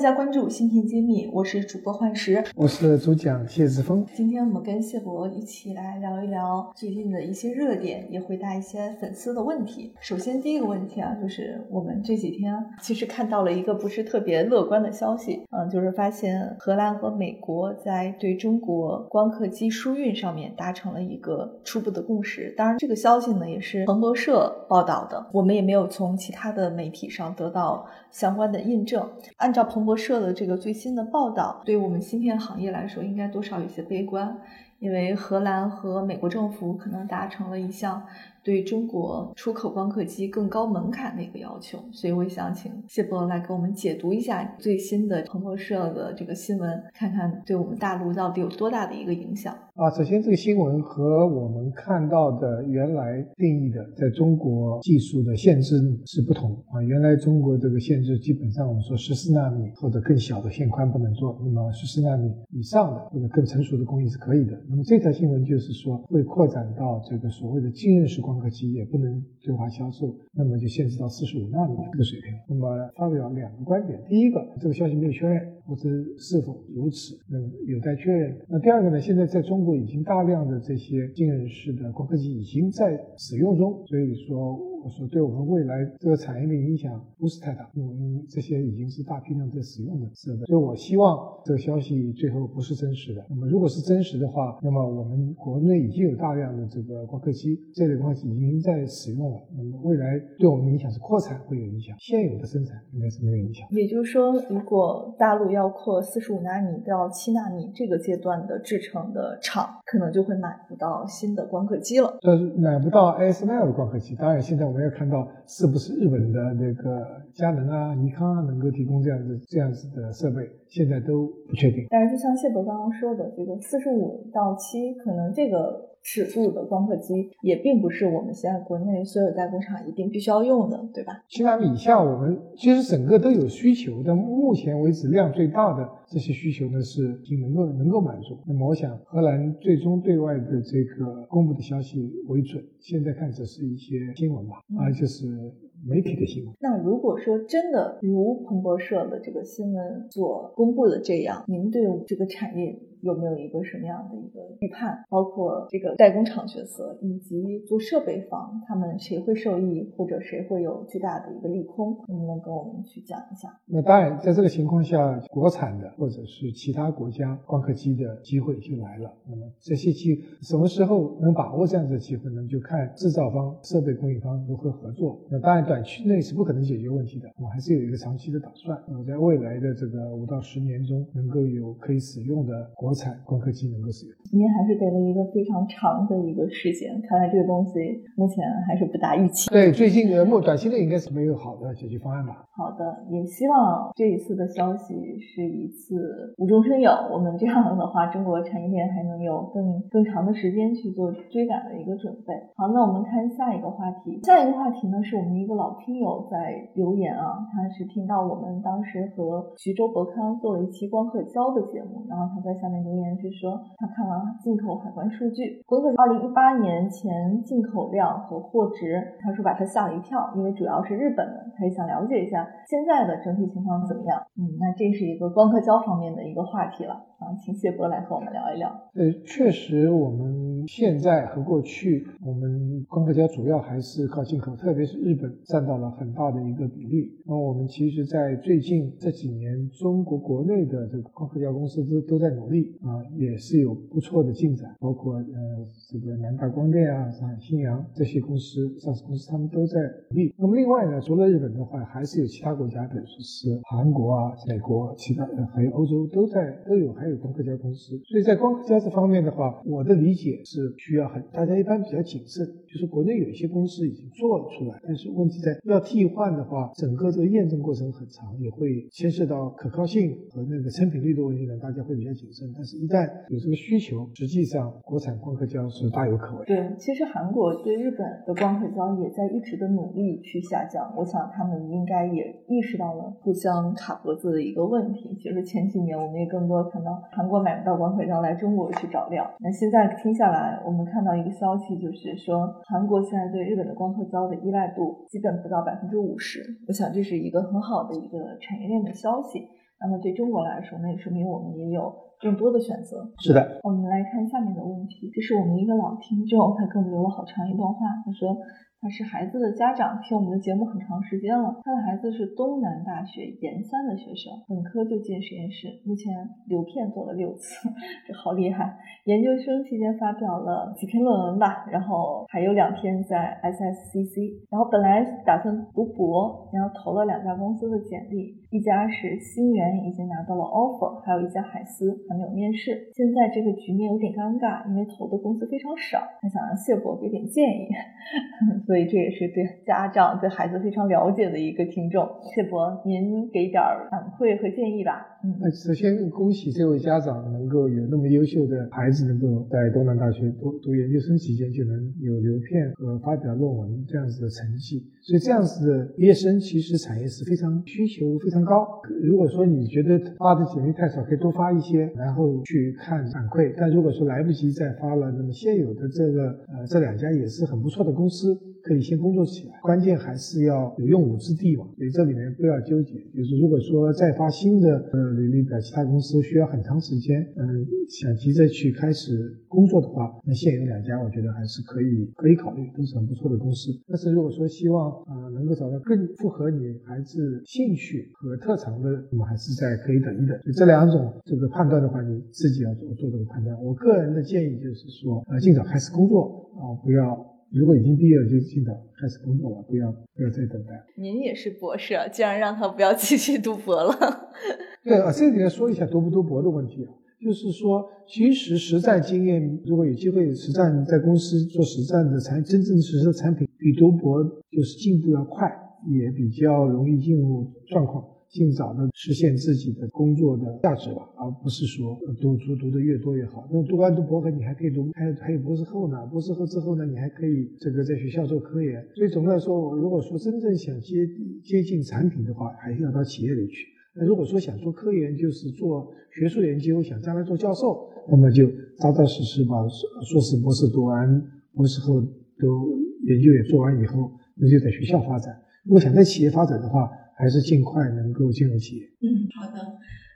家关注芯片揭秘，我是主播幻石，我是主讲谢志峰。今天我们跟谢博一起来聊一聊最近的一些热点，也回答一些粉丝的问题。首先第一个问题啊，就是我们这几天其实看到了一个不是特别乐观的消息，嗯，就是发现荷兰和美国在对中国光刻机输运上面达成了一个初步的共识。当然，这个消息呢也是彭博社报道的，我们也没有从其他的媒体上得到相关的印证。按照彭博社的这个最新的报道，对我们芯片行业来说，应该多少有些悲观，因为荷兰和美国政府可能达成了一项。对中国出口光刻机更高门槛的一个要求，所以我想请谢博来给我们解读一下最新的彭博社的这个新闻，看看对我们大陆到底有多大的一个影响啊。首先，这个新闻和我们看到的原来定义的在中国技术的限制是不同啊。原来中国这个限制基本上我们说十四纳米或者更小的线宽不能做，那么十四纳米以上的或者更成熟的工艺是可以的。那么这条新闻就是说会扩展到这个所谓的浸润式光。刻机也不能对外销售，那么就限制到四十五纳米这个水平。那么发表两个观点，第一个，这个消息没有确认，或者是否如此，那有待确认。那第二个呢？现在在中国已经大量的这些浸润式的光刻机已经在使用中，所以说。我说，对我们未来这个产业的影响不是太大，因为这些已经是大批量在使用的设备，所以我希望这个消息最后不是真实的。那么，如果是真实的话，那么我们国内已经有大量的这个光刻机，这类光刻机已经在使用了。那么，未来对我们的影响是扩产会有影响，现有的生产应该是没有影响。也就是说，如果大陆要扩四十五纳米到七纳米这个阶段的制程的厂，可能就会买不到新的光刻机了。呃，买不到 ASML 的光刻机。当然，现在。我们要看到是不是日本的那个佳能啊、尼康啊能够提供这样子这样子的设备，现在都不确定。但是就像谢博刚刚说的，这个四十五到七，可能这个。尺度的光刻机也并不是我们现在国内所有代工厂一定必须要用的，对吧？七纳米以下，我们其实整个都有需求，但目前为止量最大的这些需求呢是已经能够能够满足。那么我想，荷兰最终对外的这个公布的消息为准，现在看只是一些新闻吧，而且是媒体的新闻。那如果说真的如彭博社的这个新闻所公布的这样，您对这个产业？有没有一个什么样的一个预判？包括这个代工厂角色，以及做设备方，他们谁会受益，或者谁会有巨大的一个利空？能不能跟我们去讲一下？那当然，在这个情况下，国产的或者是其他国家光刻机的机会就来了。那么这些机什么时候能把握这样子的机会呢？就看制造方、设备供应方如何合作。那当然，短期内是不可能解决问题的，我还是有一个长期的打算。呃，在未来的这个五到十年中，能够有可以使用的国国产光刻机能够使用，您还是给了一个非常长的一个时间，看来这个东西目前还是不达预期。对，最近的目短期内应该是没有好的解决方案吧。好的，也希望这一次的消息是一次无中生有，我们这样的话，中国产业链还能有更更长的时间去做追赶的一个准备。好，那我们看下一个话题，下一个话题呢是我们一个老听友在留言啊，他是听到我们当时和徐州博康做了一期光刻胶的节目，然后他在下面。留言是说，他看了进口海关数据，光刻二零一八年前进口量和货值，他说把他吓了一跳，因为主要是日本的，他也想了解一下现在的整体情况怎么样。嗯，那这是一个光刻胶方面的一个话题了啊，请谢博来和我们聊一聊。呃，确实，我们现在和过去，我们光刻胶主要还是靠进口，特别是日本占到了很大的一个比例。那我们其实，在最近这几年，中国国内的这个光刻胶公司都都在努力。啊，也是有不错的进展，包括呃这个南大光电啊、上海新阳这些公司上市公司，他们都在努力。那么另外呢，除了日本的话，还是有其他国家，比如说是韩国啊、美国、其他还有欧洲都在都有，还有光刻胶公司。所以在光刻胶这方面的话，我的理解是是需要很大家一般比较谨慎，就是国内有一些公司已经做了出来，但是问题在要替换的话，整个这个验证过程很长，也会牵涉到可靠性和那个成品率的问题呢，大家会比较谨慎。但是，一旦有这个需求，实际上国产光刻胶是大有可为。对，其实韩国对日本的光刻胶也在一直的努力去下降，我想他们应该也意识到了互相卡脖子的一个问题。其实前几年我们也更多看到韩国买不到光刻胶来中国去找料，那现在听下来，我们看到一个消息，就是说韩国现在对日本的光刻胶的依赖度基本不到百分之五十。我想这是一个很好的一个产业链的消息。那么对中国来说，那也说明我们也有更多的选择。是的，我们来看下面的问题，这是我们一个老听众，他给我们留了好长一段话，他说。他是孩子的家长，听我们的节目很长时间了。他的孩子是东南大学研三的学生，本科就进实验室，目前流片做了六次，这好厉害。研究生期间发表了几篇论文吧，然后还有两篇在 SSCC。然后本来打算读博，然后投了两家公司的简历，一家是新源，已经拿到了 offer，还有一家海思还没有面试。现在这个局面有点尴尬，因为投的公司非常少。他想让谢博给点建议。所以这也是对家长、对孩子非常了解的一个听众，谢博，您给点儿反馈和建议吧。嗯，首先恭喜这位家长能够有那么优秀的孩子，能够在东南大学读读研究生期间就能有留片和发表论文这样子的成绩。所以这样子的毕业生，其实产业是非常需求非常高。如果说你觉得发的简历太少，可以多发一些，然后去看反馈。但如果说来不及再发了，那么现有的这个呃这两家也是很不错的公司。可以先工作起来，关键还是要有用武之地嘛。所以这里面不要纠结，就是如果说再发新的呃履历表，其他公司需要很长时间，嗯，想急着去开始工作的话，那现有两家我觉得还是可以可以考虑，都是很不错的公司。但是如果说希望啊能够找到更符合你孩子兴趣和特长的，那么还是再可以等一等。所以这两种这个判断的话，你自己要做做这个判断。我个人的建议就是说，呃，尽早开始工作啊，不要。如果已经毕业了，就尽早开始工作了，不要不要再等待。您也是博士，竟然让他不要继续读博了？对啊，这里来说一下读不读博的问题啊，就是说，其实实战经验，如果有机会实战在公司做实战的产真正实施的产品，比读博就是进步要快，也比较容易进入状况。尽早的实现自己的工作的价值吧，而不是说读书读得越多越好。那么读完读博后，你还可以读，还有还有博士后呢。博士后之后呢，你还可以这个在学校做科研。所以总的来说，我如果说真正想接接近产品的话，还是要到企业里去。那如果说想做科研，就是做学术研究，想将来做教授，那么就扎扎实实把硕士、博士读完，博士后都研究也做完以后，那就在学校发展。如果想在企业发展的话，还是尽快能够进入企业。嗯，好的，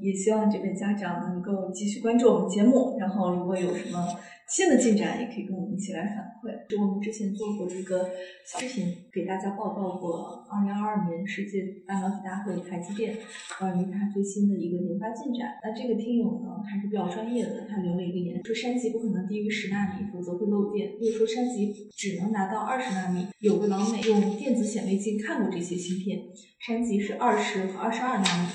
也希望这位家长能够继续关注我们节目，然后如果有什么。新的进展也可以跟我们一起来反馈。就我们之前做过一个视频，给大家报告过二零二二年世界半导体大会台积电关于它最新的一个研发进展。那这个听友呢还是比较专业的，他留了一个言，说山脊不可能低于十纳米，否则会漏电。又说山脊只能拿到二十纳米。有个老美用电子显微镜看过这些芯片，山脊是二十和二十二纳米。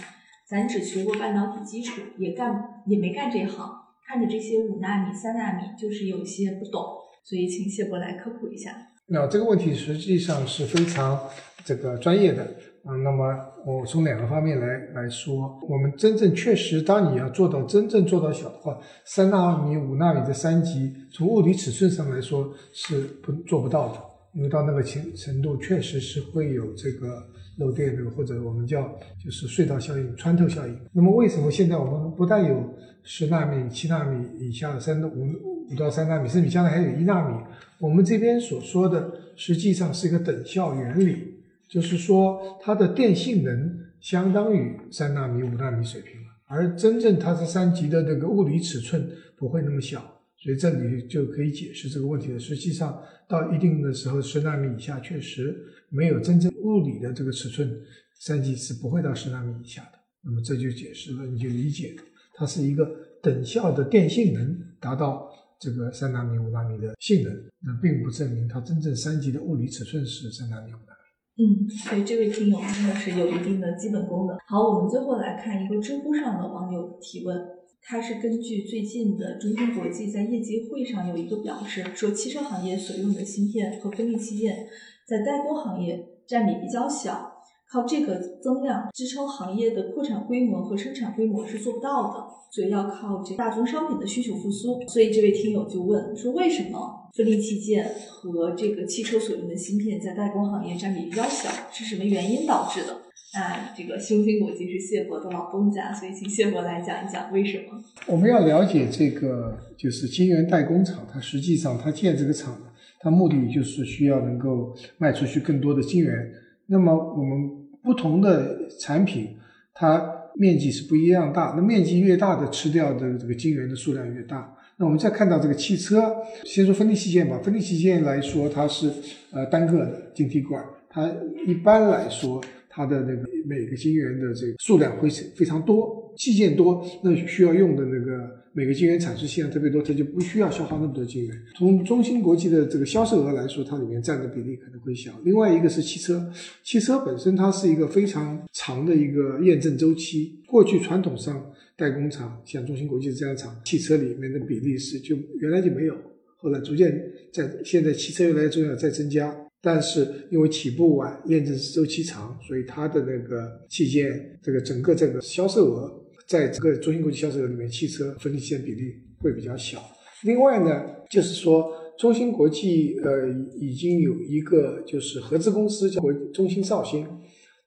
咱只学过半导体基础，也干也没干这行。看着这些五纳米、三纳米，就是有些不懂，所以请谢博来科普一下。那这个问题实际上是非常这个专业的啊。那么我从两个方面来来说，我们真正确实，当你要做到真正做到小的话，三纳米、五纳米的三级，从物理尺寸上来说是不做不到的，因为到那个程程度，确实是会有这个漏电的，或者我们叫就是隧道效应、穿透效应。那么为什么现在我们不但有十纳米、七纳米以下的三到五五到三纳米，甚至将来还有一纳米。我们这边所说的实际上是一个等效原理，就是说它的电性能相当于三纳米、五纳米水平了，而真正它是三级的这个物理尺寸不会那么小，所以这里就可以解释这个问题了。实际上到一定的时候，十纳米以下确实没有真正物理的这个尺寸，三级是不会到十纳米以下的。那么这就解释了，你就理解。它是一个等效的电性能达到这个三纳米、五纳米的性能，那并不证明它真正三级的物理尺寸是三纳米、五纳米。嗯，所以这位听友真的是有一定的基本功的。好，我们最后来看一个知乎上的网友提问：它是根据最近的中芯国际在业绩会上有一个表示，说汽车行业所用的芯片和分立器件在代工行业占比比较小，靠这个增量支撑行业的扩产规模和生产规模是做不到的，所以要靠这大宗商品的需求复苏。所以这位听友就问说，为什么分立器件和这个汽车所用的芯片在代工行业占比比较小？是什么原因导致的？那这个中芯国际是谢博的老东家，所以请谢博来讲一讲为什么。我们要了解这个，就是晶圆代工厂，它实际上它建这个厂，它目的就是需要能够卖出去更多的晶圆。那么我们不同的产品，它面积是不一样大，那面积越大的吃掉的这个晶圆的数量越大。那我们再看到这个汽车，先说分立器件吧。分立器件来说，它是呃单个的晶体管，它一般来说。它的那个每个晶圆的这个数量会非常多，器件多，那需要用的那个每个晶圆产出器量特别多，它就不需要消耗那么多晶圆。从中芯国际的这个销售额来说，它里面占的比例可能会小。另外一个是汽车，汽车本身它是一个非常长的一个验证周期。过去传统上代工厂像中芯国际这样厂，汽车里面的比例是就原来就没有，后来逐渐在现在汽车越来越重要，在增加。但是因为起步晚，验证周期长，所以它的那个器件这个整个这个销售额，在这个中芯国际销售额里面，汽车分立器件比例会比较小。另外呢，就是说中芯国际呃已经有一个就是合资公司叫中芯绍兴，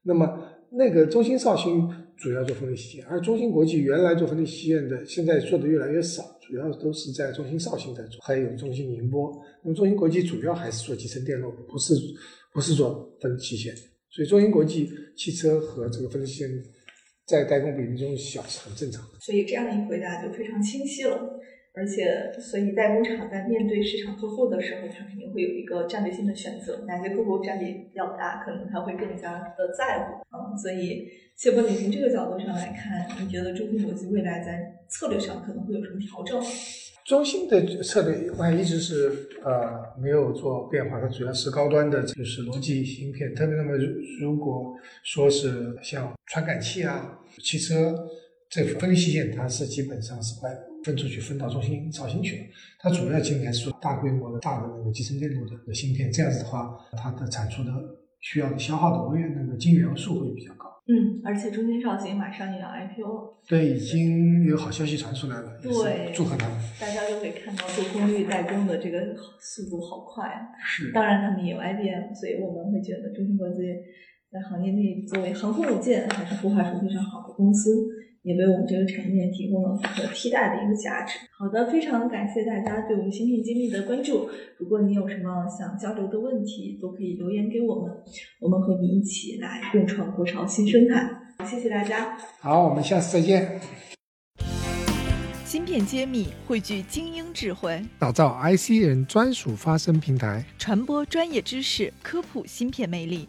那么那个中芯绍兴主要做分立器件，而中芯国际原来做分立器件的，现在做的越来越少。主要都是在中芯绍兴在做，还有中芯宁波。那么中芯国际主要还是做集成电路，不是不是做分器件。所以中芯国际汽车和这个分器件在代工比例中小是很正常的。所以这样一回答就非常清晰了。而且，所以代工厂在面对市场客户的时候，他肯定会有一个战略性的选择，哪些客户占比比较大，可能他会更加的在乎。嗯，所以谢博，你从这个角度上来看，你觉得中芯国际未来在策略上可能会有什么调整？中芯的策略我一直是呃没有做变化，它主要是高端的，就是逻辑芯片。特别那么如果说是像传感器啊、汽车这分析线，它是基本上是快。分出去，分到中心绍兴去了。它主要今年还是做大规模的大的那个集成电路的芯片，这样子的话，它的产出的需要的消耗的微那个晶圆数会比较高。嗯，而且中芯绍兴马上也要 IPO。对，已经有好消息传出来了。对，祝贺他们。大家都可以看到做功率代工的这个速度好快啊。是。当然，他们也有 IBM，所以我们会觉得中芯国际在行业内作为航空母舰还是孵化出非常好的公司。也为我们这个产业链提供了不可替代的一个价值。好的，非常感谢大家对我们芯片揭秘的关注。如果你有什么想交流的问题，都可以留言给我们，我们和你一起来共创国潮新生态。谢谢大家。好，我们下次再见。芯片揭秘汇聚精英智慧，打造 IC 人专属发声平台，传播专业知识，科普芯片魅力。